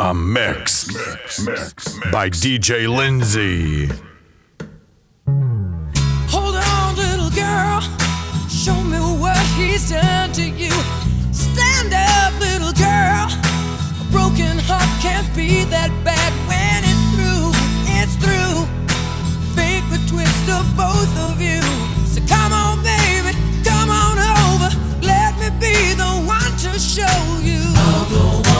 A mix, mix mix by DJ Lindsay. Hold on, little girl. Show me what he's done to you. Stand up, little girl. A broken heart can't be that bad when it's through. It's through. Fate would twist of both of you. So come on, baby, come on over. Let me be the one to show you.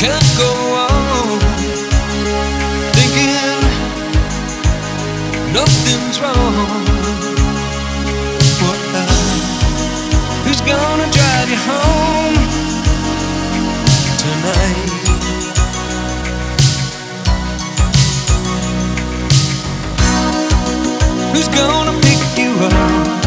Can't go on thinking nothing's wrong. What Who's gonna drive you home tonight? Who's gonna pick you up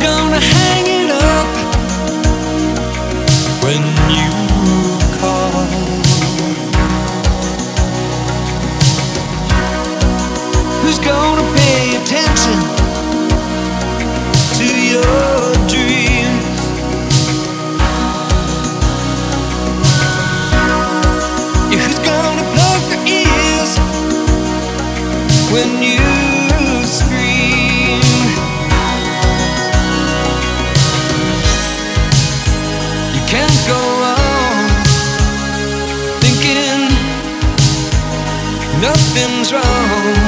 gonna hang it up when you call? Who's gonna pay attention to your nothing's wrong.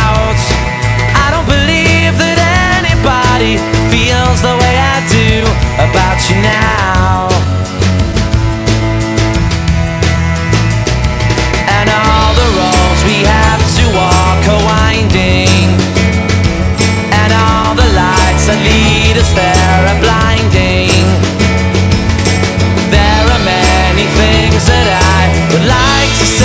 nobody feels the way I do about you now. And all the roads we have to walk are winding, and all the lights that lead us there are blinding. There are many things that I would like to see.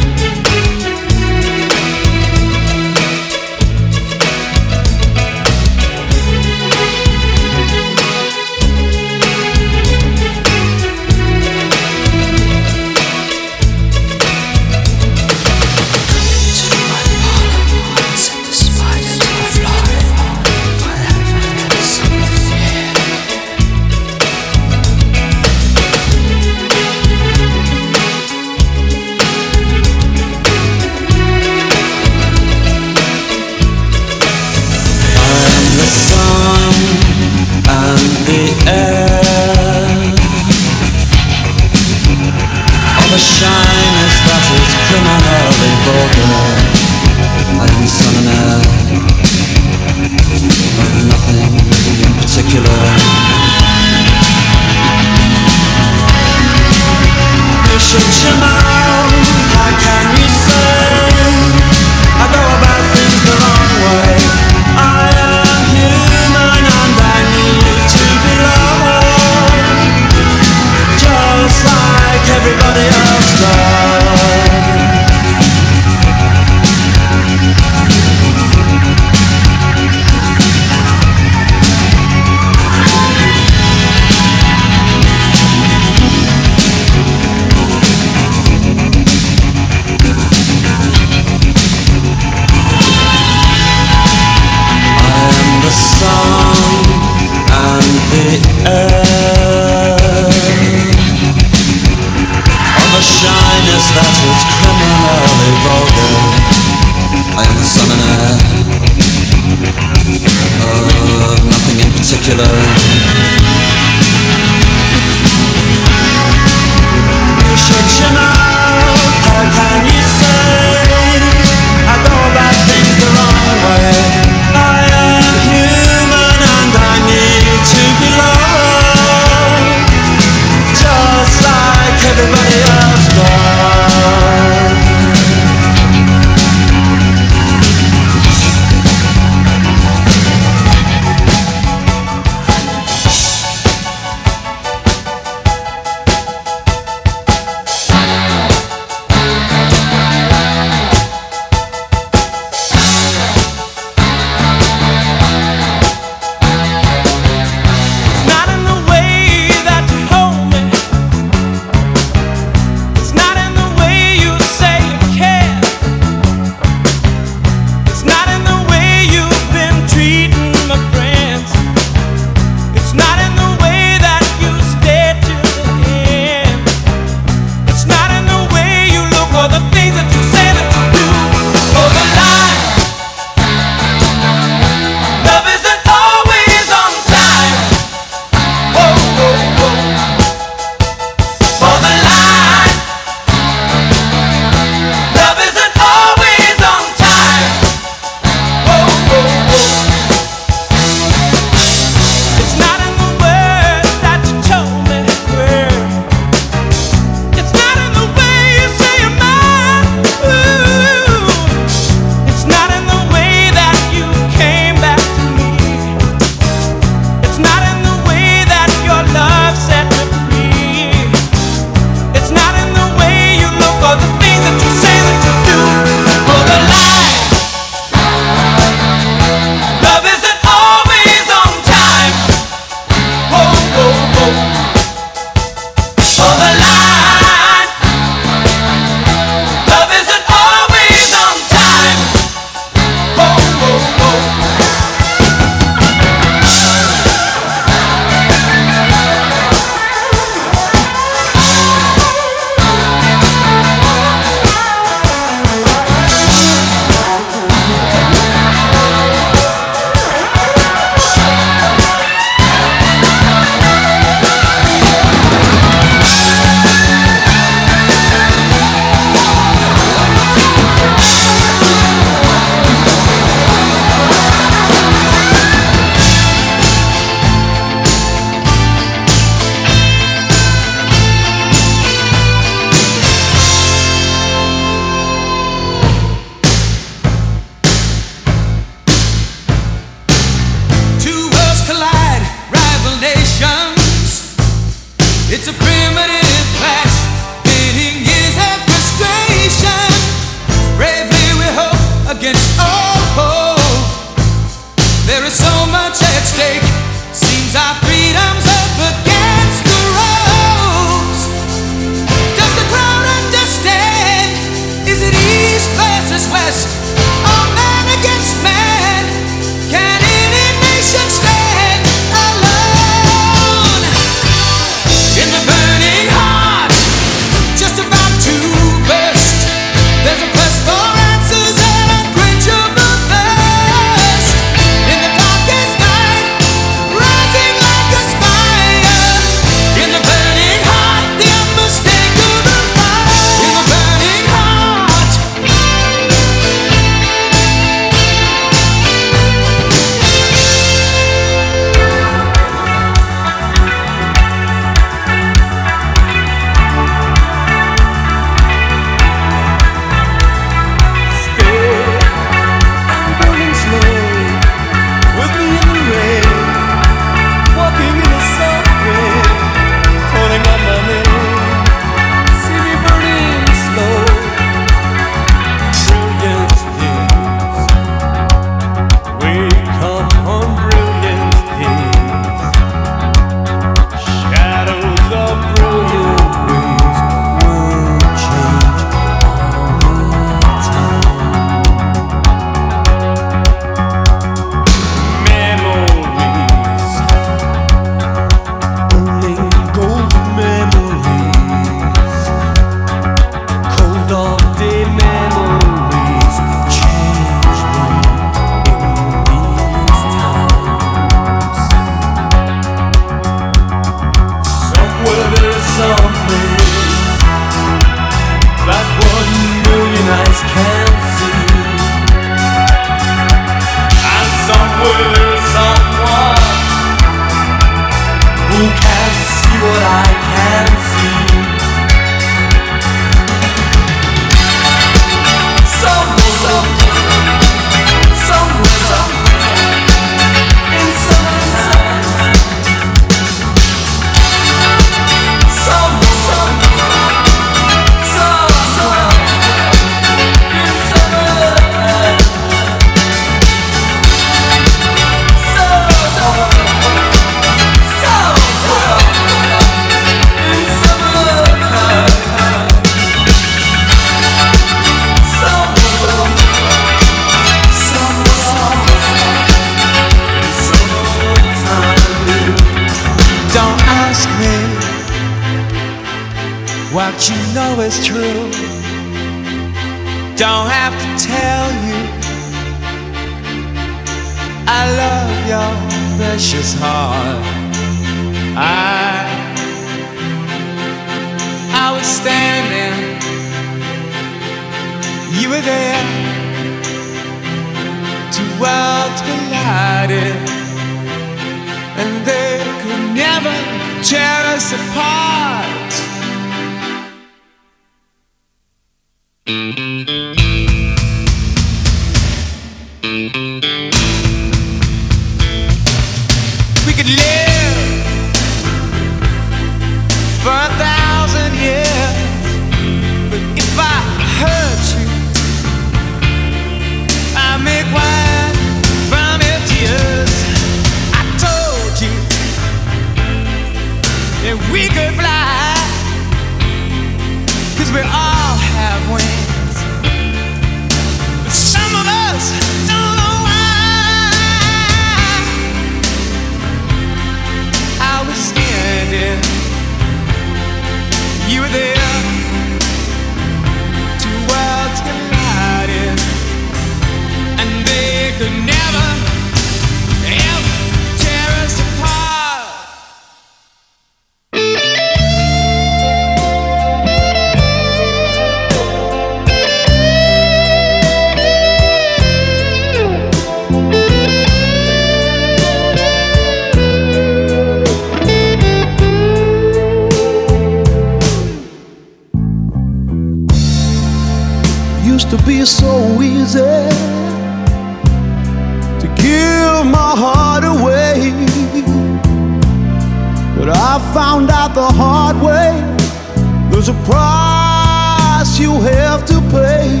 price you have to pay.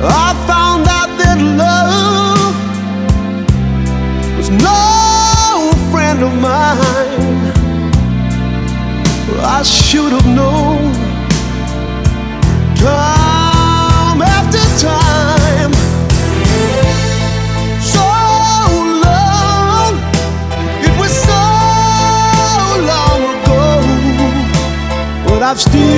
I found out that love was no friend of mine. I should завжди.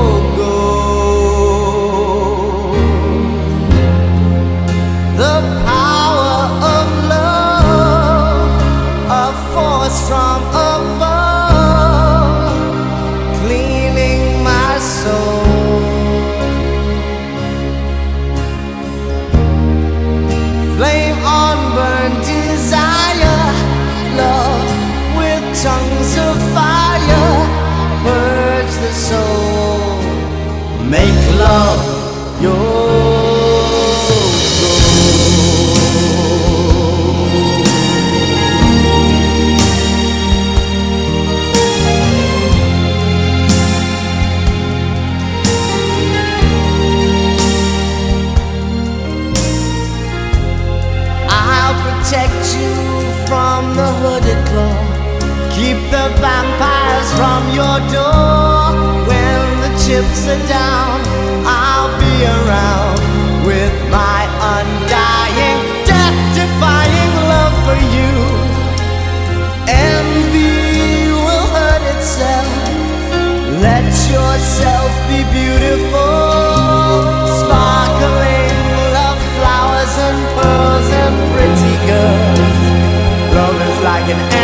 ups and downs, I'll be around with my undying, death defying love for you. Envy will hurt itself. Let yourself be beautiful, sparkling love flowers and pearls and pretty girls. Love is like an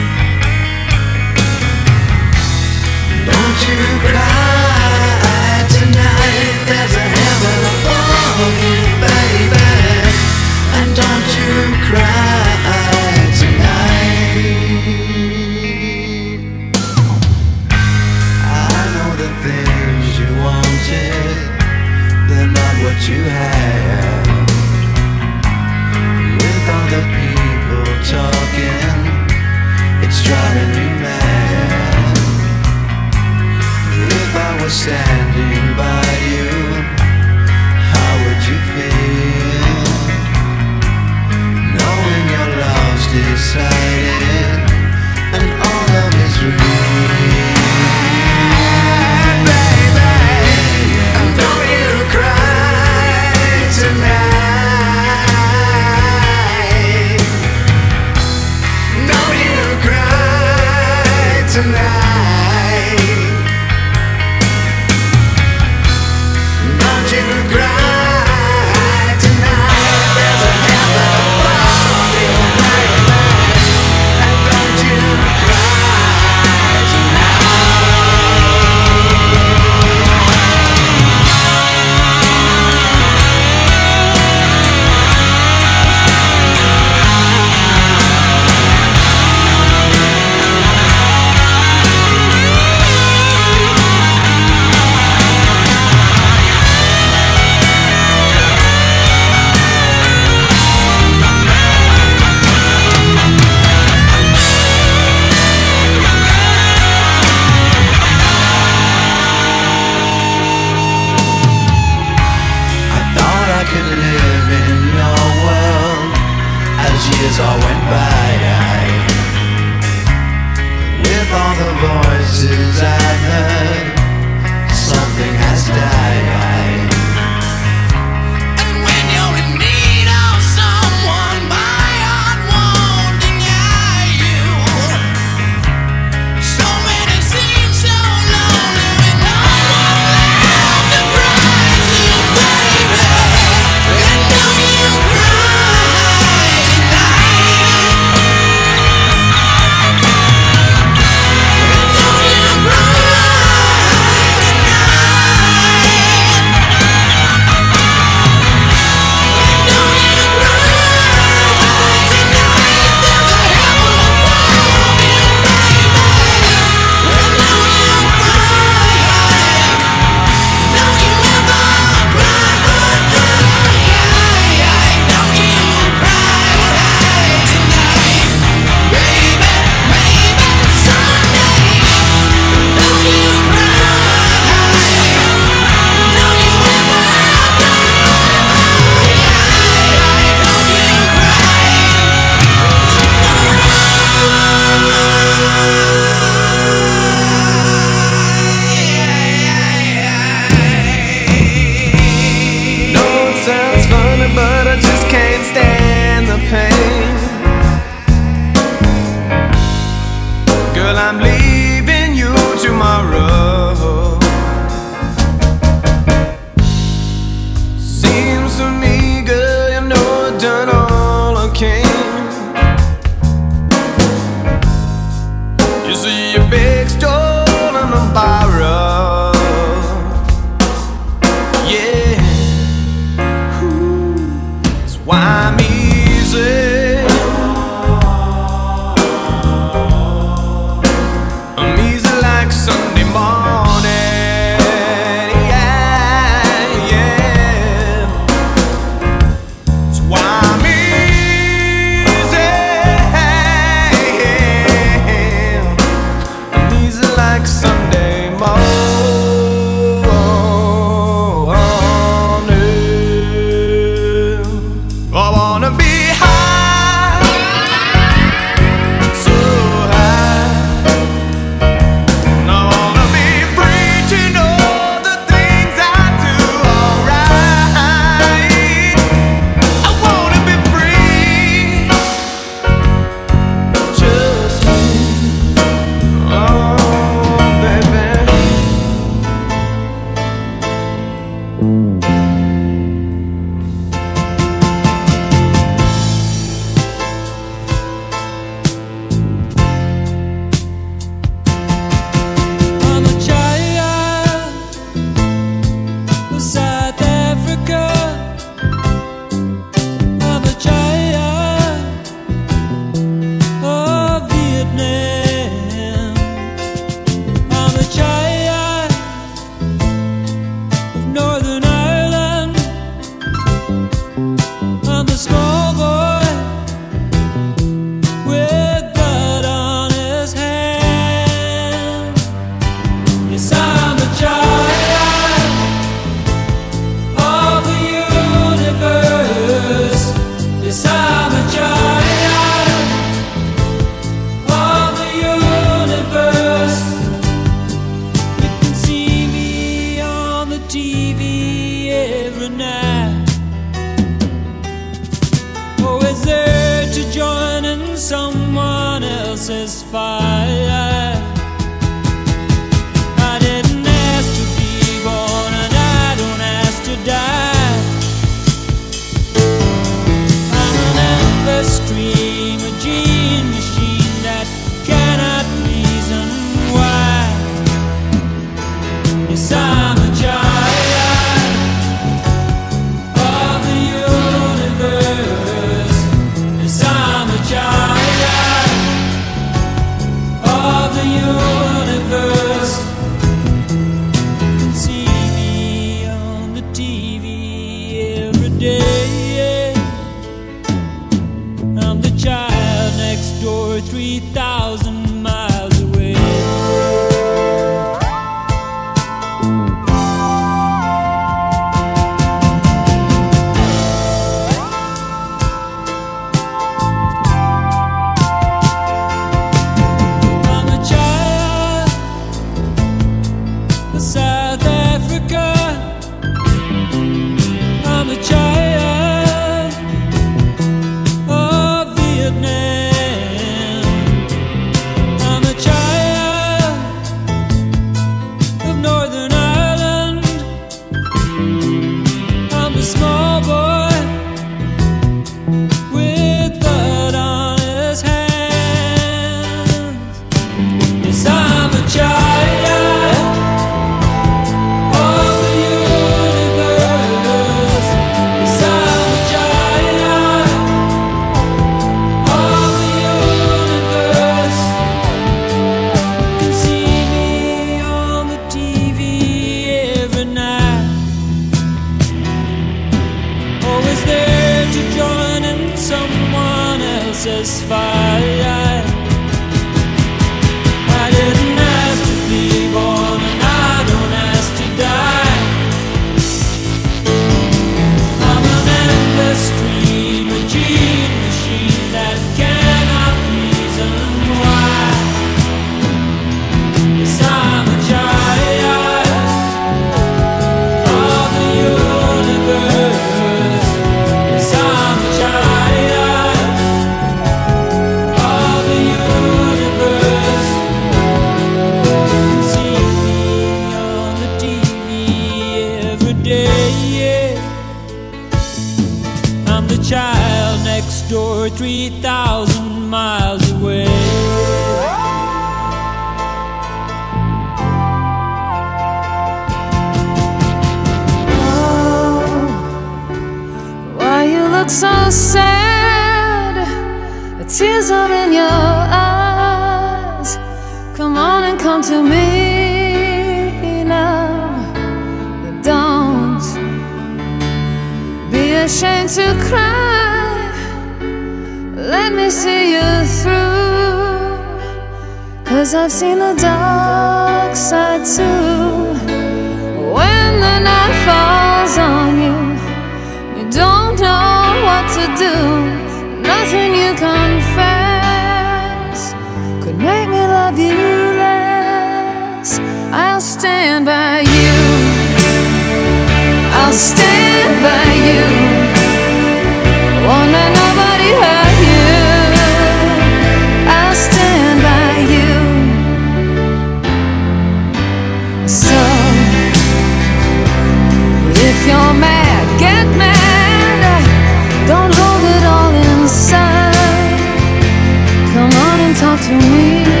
to